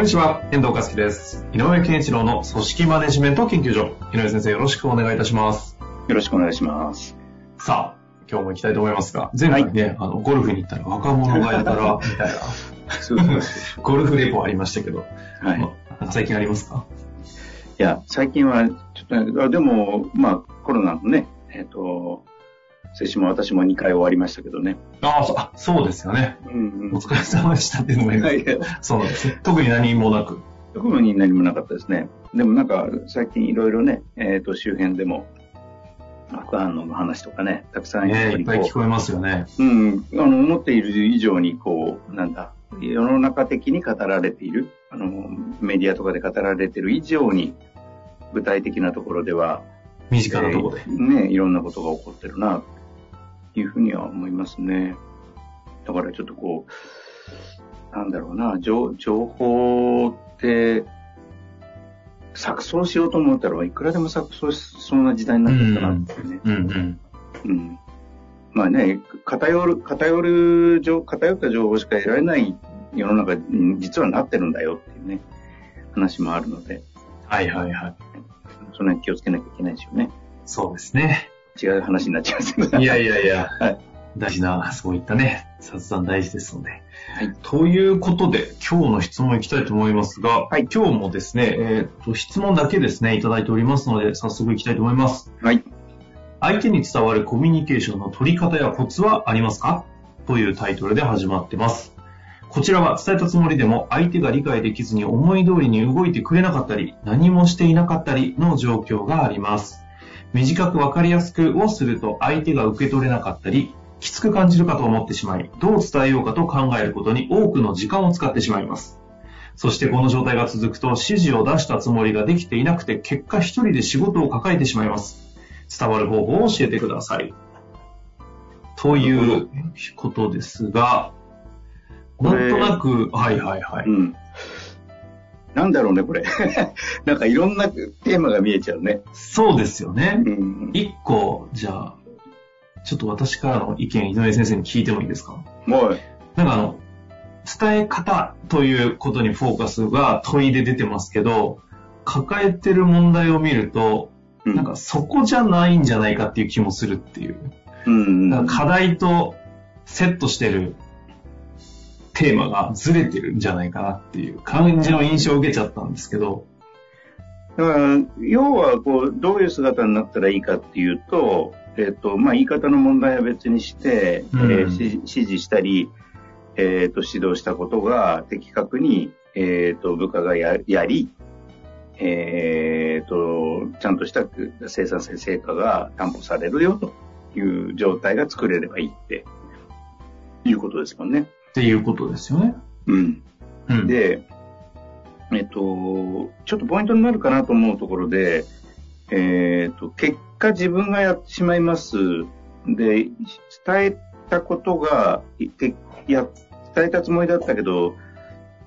こんにちは、遠藤和樹です。井上健一郎の組織マネジメント研究所。井上先生、よろしくお願いいたします。よろしくお願いします。さあ、今日も行きたいと思いますが、前回ね、あの、ゴルフに行ったら若者がやたら、みたいな、そうそうそゴルフレポありましたけど、う。はい。最近ありますか？や、最近は、ちょっと、あでも、まあ、コロナのね、えっ、と、接種も私も2回終わりましたけどね。ああ、そうですよね。うんお疲れ様でしたっていうのもいい。そうなんですね。特に何もなく。特に何もなかったですね。でもなんか、最近いろいろね、えっ、と、周辺でも、副反応の話とかね、たくさんいぱりこっぱい聞こえますよね。う、うん、あの、思っている以上に、こう、なんだ、世の中的に語られている、あの、メディアとかで語られている以上に、具体的なところでは、身近なところで。えーね、いろんなことが起こってるな、というふうには思いますね。だからちょっとこう、なんだろうな、情情報って、錯綜しようと思ったらいくらでも錯綜しそうな時代になってきたなってね。うんうん。うん。まあね、偏る、偏る情、偏った情報しか得られない世の中に実はなってるんだよっていうね、話もあるので、はいはいはい。その辺気をつけなきゃいけないですよね。そうですね。違う話になっちゃいますけど。いやいやいや、はい大事な、そういったね、雑談大事ですので。はいということで、今日の質問いきたいと思いますが、はい今日もですね、えーと、質問だけですね、いただいておりますので、早速いきたいと思います。はい。相手に伝わるコミュニケーションの取り方やコツはありますか？というタイトルで始まってます。こちらは伝えたつもりでも相手が理解できずに思い通りに動いてくれなかったり、何もしていなかったりの状況があります。短くわかりやすくをすると相手が受け取れなかったり、きつく感じるかと思ってしまい、どう伝えようかと考えることに多くの時間を使ってしまいます。そしてこの状態が続くと指示を出したつもりができていなくて結果一人で仕事を抱えてしまいます。伝わる方法を教えてください。ということですが、なんとなく、はいはいはい。うん。なんだろうね、これ。なんかいろんなテーマが見えちゃうね。そうですよねう。ん。一個、じゃあ、ちょっと私からの意見、井上先生に聞いてもいいですか？もう、なんかあの、伝え方ということにフォーカスが問いで出てますけど、抱えてる問題を見ると、うんなんかそこじゃないんじゃないかっていう気もするっていう。うん。課題とセットしてるテーマがずれてるんじゃないかなっていう感じの印象を受けちゃったんですけど、だから、要は、こう、どういう姿になったらいいかっていうと、えっ、と、まあ、言い方の問題は別にして、うんえーし指示したり、えっ、と、指導したことが的確に、えっ、と、部下がややり、えっ、と、ちゃんとした生産性成果が担保されるよという状態が作れればいいって、いうことですもんね。っていうことですよね。うん。うん、で、えっと、ちょっとポイントになるかなと思うところで、えっと、結果自分がやってしまいます。で、伝えたことが、てや、伝えたつもりだったけど、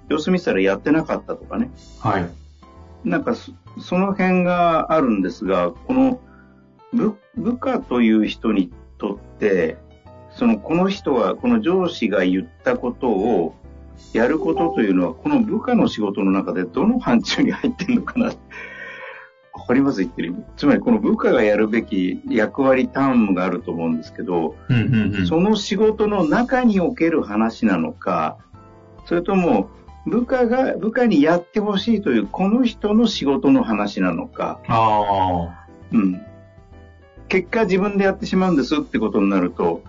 様子見てたらやってなかったとかね。はい。なんかそ、その辺があるんですが、この部、部下という人にとって、その、この人は、この上司が言ったことをやることというのは、この部下の仕事の中でどの範疇に入ってるのかな？わかります？言ってる意味。つまり、この部下がやるべき役割担務があると思うんですけど。その仕事の中における話なのか、それとも、部下が、部下にやってほしいという、この人の仕事の話なのか、ああ。うん。結果自分でやってしまうんですってことになると、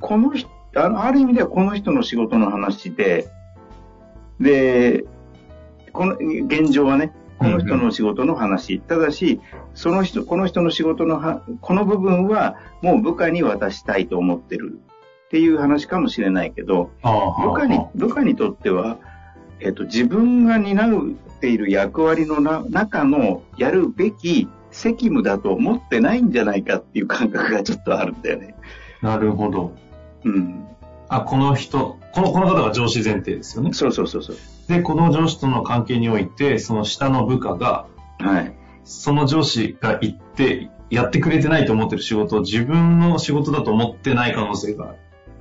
この人、あのある意味ではこの人の仕事の話で、で、この、現状はね、この人の仕事の話。ただし、その人、この人の仕事のは、この部分はもう部下に渡したいと思ってるっていう話かもしれないけど、部下に、部下にとっては、えっ、と、自分が担っている役割のな中のやるべき責務だと思ってないんじゃないかっていう感覚がちょっとあるんだよね。なるほど。うん。あ、この人、この、この方が上司前提ですよね。そうそうそうそう。で、この上司との関係において、その下の部下が、はい。その上司が言って、やってくれてないと思ってる仕事を自分の仕事だと思ってない可能性がある。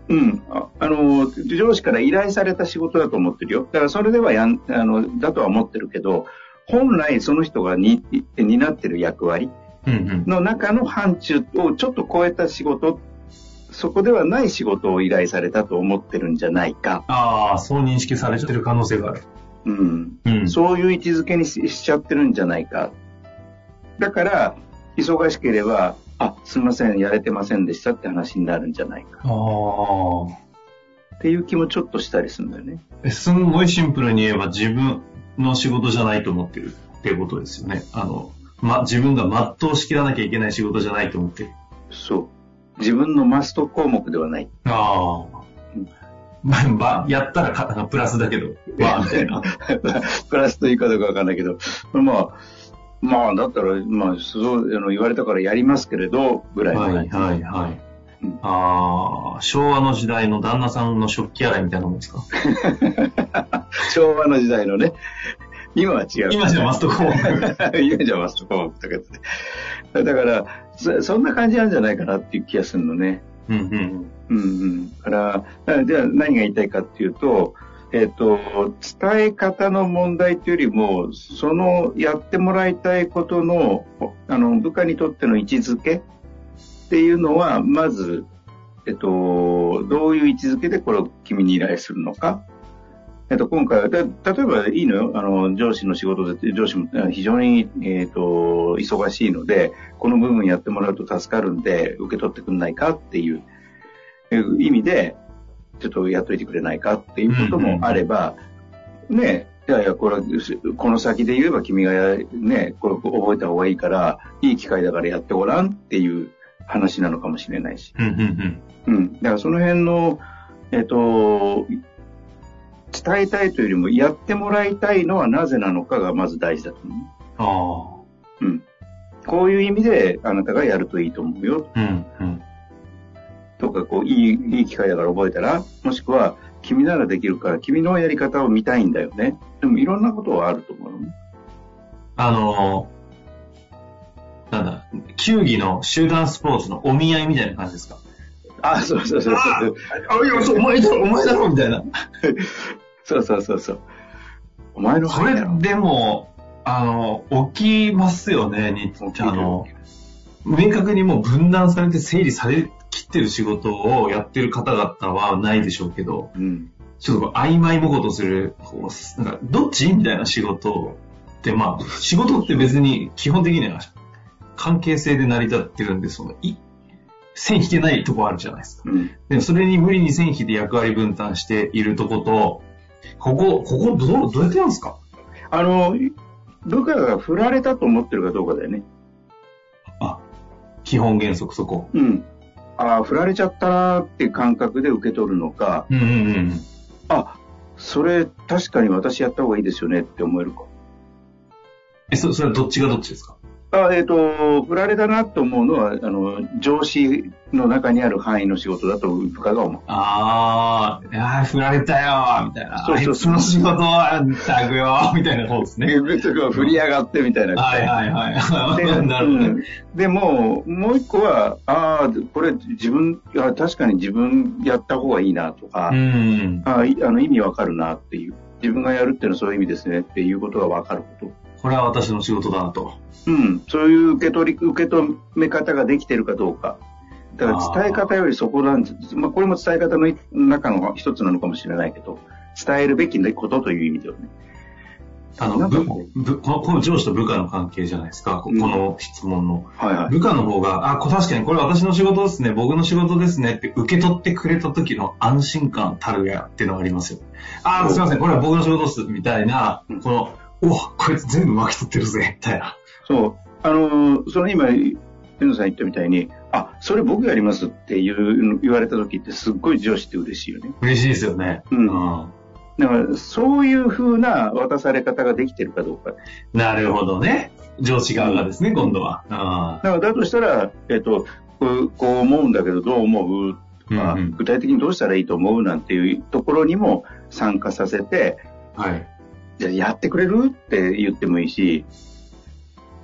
うん。ああの、上司から依頼された仕事だと思ってるよ。だからそれではやん、あの、だとは思ってるけど、本来その人がに担ってる役割の中の範疇をちょっと超えた仕事、そこではない仕事を依頼されたと思ってるんじゃないか。ああ、そう認識されてる可能性がある。うん。うん、そういう位置づけにしちゃってるんじゃないか。だから、忙しければ、あ、すみません、やれてませんでしたって話になるんじゃないか。ああ。っていう気もちょっとしたりするんだよね。すんごいシンプルに言えば自分の仕事じゃないと思ってるっていうことですよね。あの、ま、自分が全うしきらなきゃいけない仕事じゃないと思ってる。そう。自分のマスト項目ではない。ああ。まあ、まあ、やったらかプラスだけど、みたいな。プラスというかどうかわかんないけど、まあ、まあ、だったら、まあ、そうあの言われたからやりますけれど、ぐらいの。はいはいはい。うん、ああ、昭和の時代の旦那さんの食器洗いみたいなもんですか？昭和の時代のね。今は違う。今じゃマストコー 今じゃマストコーとかって。だからそ、そんな感じなんじゃないかなっていう気がするのね。うんうん。うんうん。から、じゃあ何が言いたいかっていうと、えっ、ー、と、伝え方の問題というよりも、そのやってもらいたいことの、あの、部下にとっての位置づけっていうのは、まず、えっ、ー、と、どういう位置づけでこれを君に依頼するのか。えっ、ー、と、今回は、例えばいいのよ。あの、上司の仕事で、上司も非常に、えっ、と、忙しいので、この部分やってもらうと助かるんで、受け取ってくんないかっていう意味で、ちょっとやっといてくれないかっていうこともあれば、うんうん、ね、いやいや、これ、この先で言えば君がね、これ覚えた方がいいから、いい機会だからやってごらんっていう話なのかもしれないし。うん、うん、だからその辺の、えっ、と、伝えたいというよりも、やってもらいたいのはなぜなのかがまず大事だと思う。ああ。うん。こういう意味であなたがやるといいと思うよ。うん、うん。とか、こう、いい、いい機会だから覚えたら、もしくは、君ならできるから、君のやり方を見たいんだよね。でも、いろんなことはあると思うあのー、なんだ、球技の集団スポーツのお見合いみたいな感じですか？あ、そうそうそうそう。あ、いや、そう、お前だろ、お前だろ、みたいな。そうそうそうそう。お前のそれ、でも、あの、起きますよね、に、あの、明確にもう分断されて整理され切ってる仕事をやってる方々はないでしょうけど、うん、ちょっと曖昧もことする、なんかどっちみたいな仕事って、まあ、仕事って別に基本的には関係性で成り立ってるんで、その、い、線引けないとこあるじゃないですか。うん、でもそれに無理に線引いて役割分担しているとこと、ここ、ここどう、どうやってやるんですか？あの、部下が振られたと思ってるかどうかだよね。あ、基本原則そこ。うん。ああ、振られちゃったなっていう感覚で受け取るのか、うんうんうん、あ、それ確かに私やった方がいいですよねって思えるか。え、そ、それはどっちがどっちですか？あえっ、ー、と、振られたなと思うのは、あの、上司の中にある範囲の仕事だと部下が思う。ああ、いや振られたよみたいな。そうそうその仕事は、たくよみたいな方ですね。振り上がってみたいな。はいはいはい。で なるほど、ね、でも、もう一個は、ああ、これ自分、確かに自分やった方がいいなとか、うん、ああの意味わかるなっていう。自分がやるっていうのはそういう意味ですねっていうことがわかること。これは私の仕事だなと。うん、そういう受け取り、受け止め方ができてるかどうか。だから伝え方よりそこなんです。まあ、これも伝え方の中の一つなのかもしれないけど、伝えるべきことという意味ではね。あの、部、部、この、この上司と部下の関係じゃないですか、この質問の。はいはい。部下の方が、あ、確かにこれ私の仕事ですね、僕の仕事ですねって受け取ってくれた時の安心感たるやっていうのがありますよ。あ、すいません、これは僕の仕事です、みたいな、この、おこいつ全部巻き取ってるぜ、みたいな。そう。あの、その今、遠藤さん言ったみたいに、あ、それ僕やりますっていう言われた時ってすっごい上司って嬉しいよね。嬉しいですよね。うんだから、そういう風な渡され方ができてるかどうか。なるほどね。上司側がですね、今度は。あだから、だとしたら、えっ、と、こうこう思うんだけど、どう思う？とか、うんうん具体的にどうしたらいいと思う？なんていうところにも参加させて、はい。じゃあやってくれる？って言ってもいいし、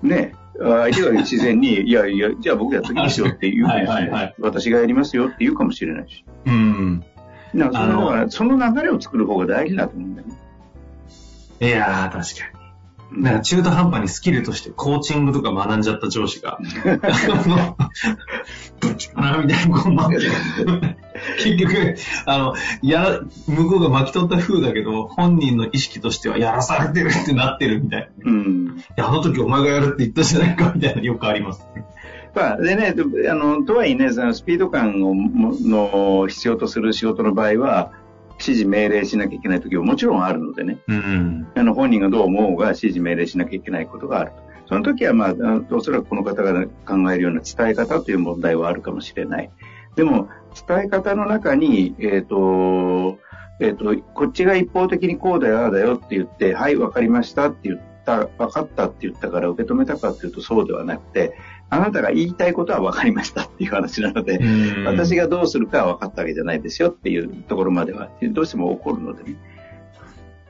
ね、あ相手が自然に、いやいや、じゃあ僕やっときますよって言うかもしれない。はいはいはい私がやりますよって言うかもしれないし。うん。だからそあのその流れを作る方が大事だと思うんだよね。いやー、確かに。うんなんか中途半端にスキルとしてコーチングとか学んじゃった上司が、あのどっちかなみたいな、こう待って 結局、あの、やら、向こうが巻き取った風だけど、本人の意識としてはやらされてるってなってるみたいな。いうん。や、あの時お前がやるって言ったじゃないかみたいなよくありますね。まあ、でね、あの、とはいえね、そのスピード感をもの必要とする仕事の場合は、指示命令しなきゃいけない時ももちろんあるのでね、うん。あの、本人がどう思うが指示命令しなきゃいけないことがあると。その時は、まあ、おそらくこの方が考えるような伝え方という問題はあるかもしれない。でも、伝え方の中に、えっ、と、えっ、と、こっちが一方的にこうだよ、ああだよって言って、はい、わかりましたって言った、わかったって言ったから受け止めたかっていうとそうではなくて、あなたが言いたいことは分かりましたっていう話なので、うん私がどうするかは分かったわけじゃないですよっていうところまでは、どうしても起こるのでね。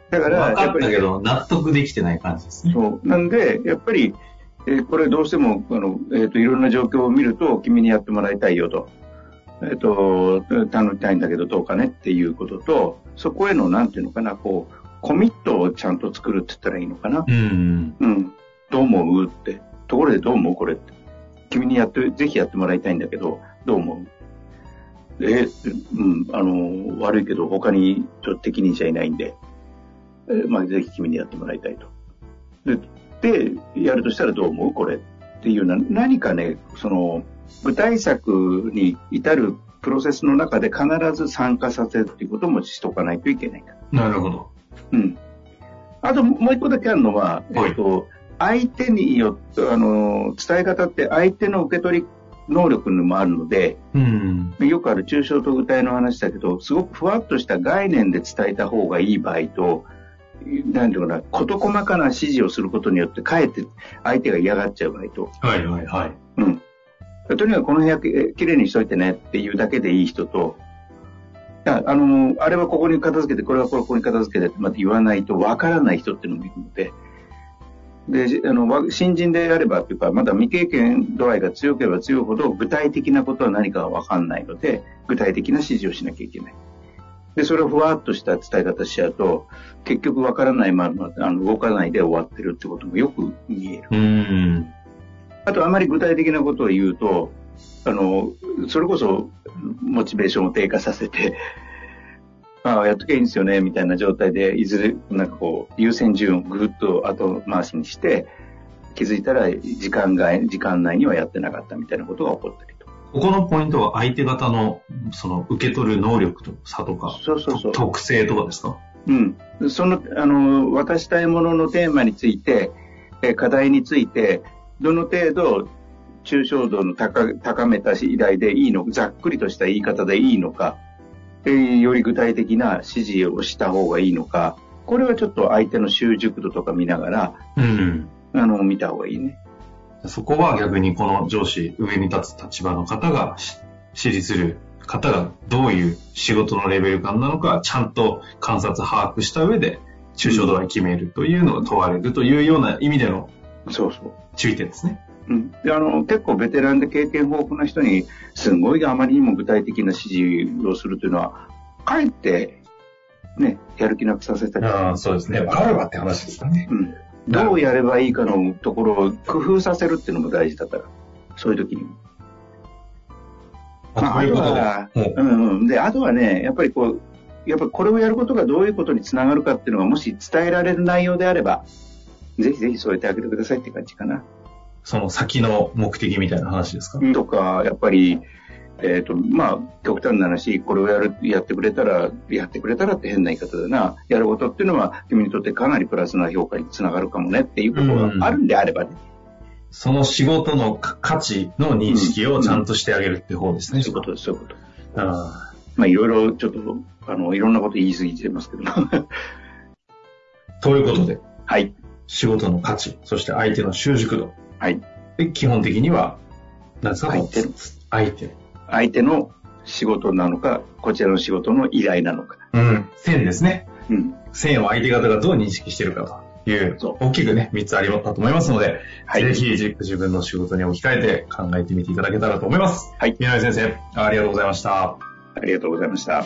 だから、やっぱりったけど、納得できてない感じですね。そう。なんで、やっぱり、えーこれどうしても、あの、えっ、と、いろんな状況を見ると、君にやってもらいたいよと。えっ、と、頼みたいんだけどどうかねっていうことと、そこへの、なんていうのかな、こう、コミットをちゃんと作るって言ったらいいのかな。うん。うん。どう思うって。ところでどう思うこれって。君にやって、ぜひやってもらいたいんだけど、どう思う？え、うん、あの、悪いけど他にちょっと適任者いないんで、えまあ、ぜひ君にやってもらいたいと。で、で、やるとしたらどう思う？これっていうな、何かね、その、具体策に至るプロセスの中で必ず参加させるっていうこともしとかないといけない。なるほど。うん。あともう一個だけあるのは、はいえっと、相手によって、あの、伝え方って相手の受け取り能力にもあるので、うん。よくある抽象と具体の話だけど、すごくふわっとした概念で伝えた方がいい場合と、なんていうかな、事細かな指示をすることによって、かえって相手が嫌がっちゃう場合と、はいはいはい。うん。とにかくこの部屋きれいにしといてねっていうだけでいい人と、あの、あれはここに片付けて、これはここに片付けてってまた言わないとわからない人っていうのもいるので、で、あの、新人であればっていうか、まだ未経験度合いが強ければ強いほど、具体的なことは何かがわかんないので、具体的な指示をしなきゃいけない。で、それをふわっとした伝え方しちゃうと、結局わからないまま、あの、動かないで終わってるってこともよく見える。うん。あと、あまり具体的なことを言うと、あの、それこそ、モチベーションを低下させて、ああ、やっときゃいいんですよね、みたいな状態で、いずれ、なんかこう、優先順位をぐっと後回しにして、気づいたら、時間外、時間内にはやってなかったみたいなことが起こったりと。ここのポイントは相手方の、その、受け取る能力と差とか、そうそうそう。特性とかですか？うん。その、あの、渡したいもののテーマについて、えー課題について、どの程度、抽象度の高高めた次第でいいのか、ざっくりとした言い方でいいのか、えーより具体的な指示をした方がいいのか、これはちょっと相手の習熟度とか見ながら、うん。あの、見た方がいいね。そこは逆にこの上司、上に立つ立場の方がし指示する方がどういう仕事のレベル感なのか、ちゃんと観察、把握した上で、抽象度合い決めるというのが問われるというような意味でのそうそう。注意点ですね。うん、であの結構ベテランで経験豊富な人にすごいあまりにも具体的な指示をするというのはかえってねやる気なくさせたり、そうですね。わかればって話ですかね。うん、どうやればいいかのところを工夫させるっていうのも大事だからそういう時に。まあ、あとは、うんうん、であとはねやっぱりこうやっぱこれをやることがどういうことにつながるかっていうのがもし伝えられる内容であればぜひぜひ添えてあげてくださいって感じかな。その先の目的みたいな話ですか、とか、やっぱり、えっ、と、まあ、極端な話、これをやる、やってくれたら、やってくれたらって変な言い方だな。やることっていうのは、君にとってかなりプラスな評価につながるかもねっていうことがあるんであればね。その仕事の価値の認識をちゃんとしてあげるって方ですね。そういうことです、そういうこと。あまあ、いろいろちょっと、あの、いろんなこと言い過ぎてますけど。ということで、はい。仕事の価値、そして相手の習熟度。はい。で、基本的には、何ですか？相手の相手。相手の仕事なのか、こちらの仕事の依頼なのか。うん。線ですね。うん。線を相手方がどう認識しているかというそ、大きくね、3つありったと思いますので、はいぜひ自分の仕事に置き換えて考えてみていただけたらと思います。はい宮内先生、ありがとうございました。ありがとうございました。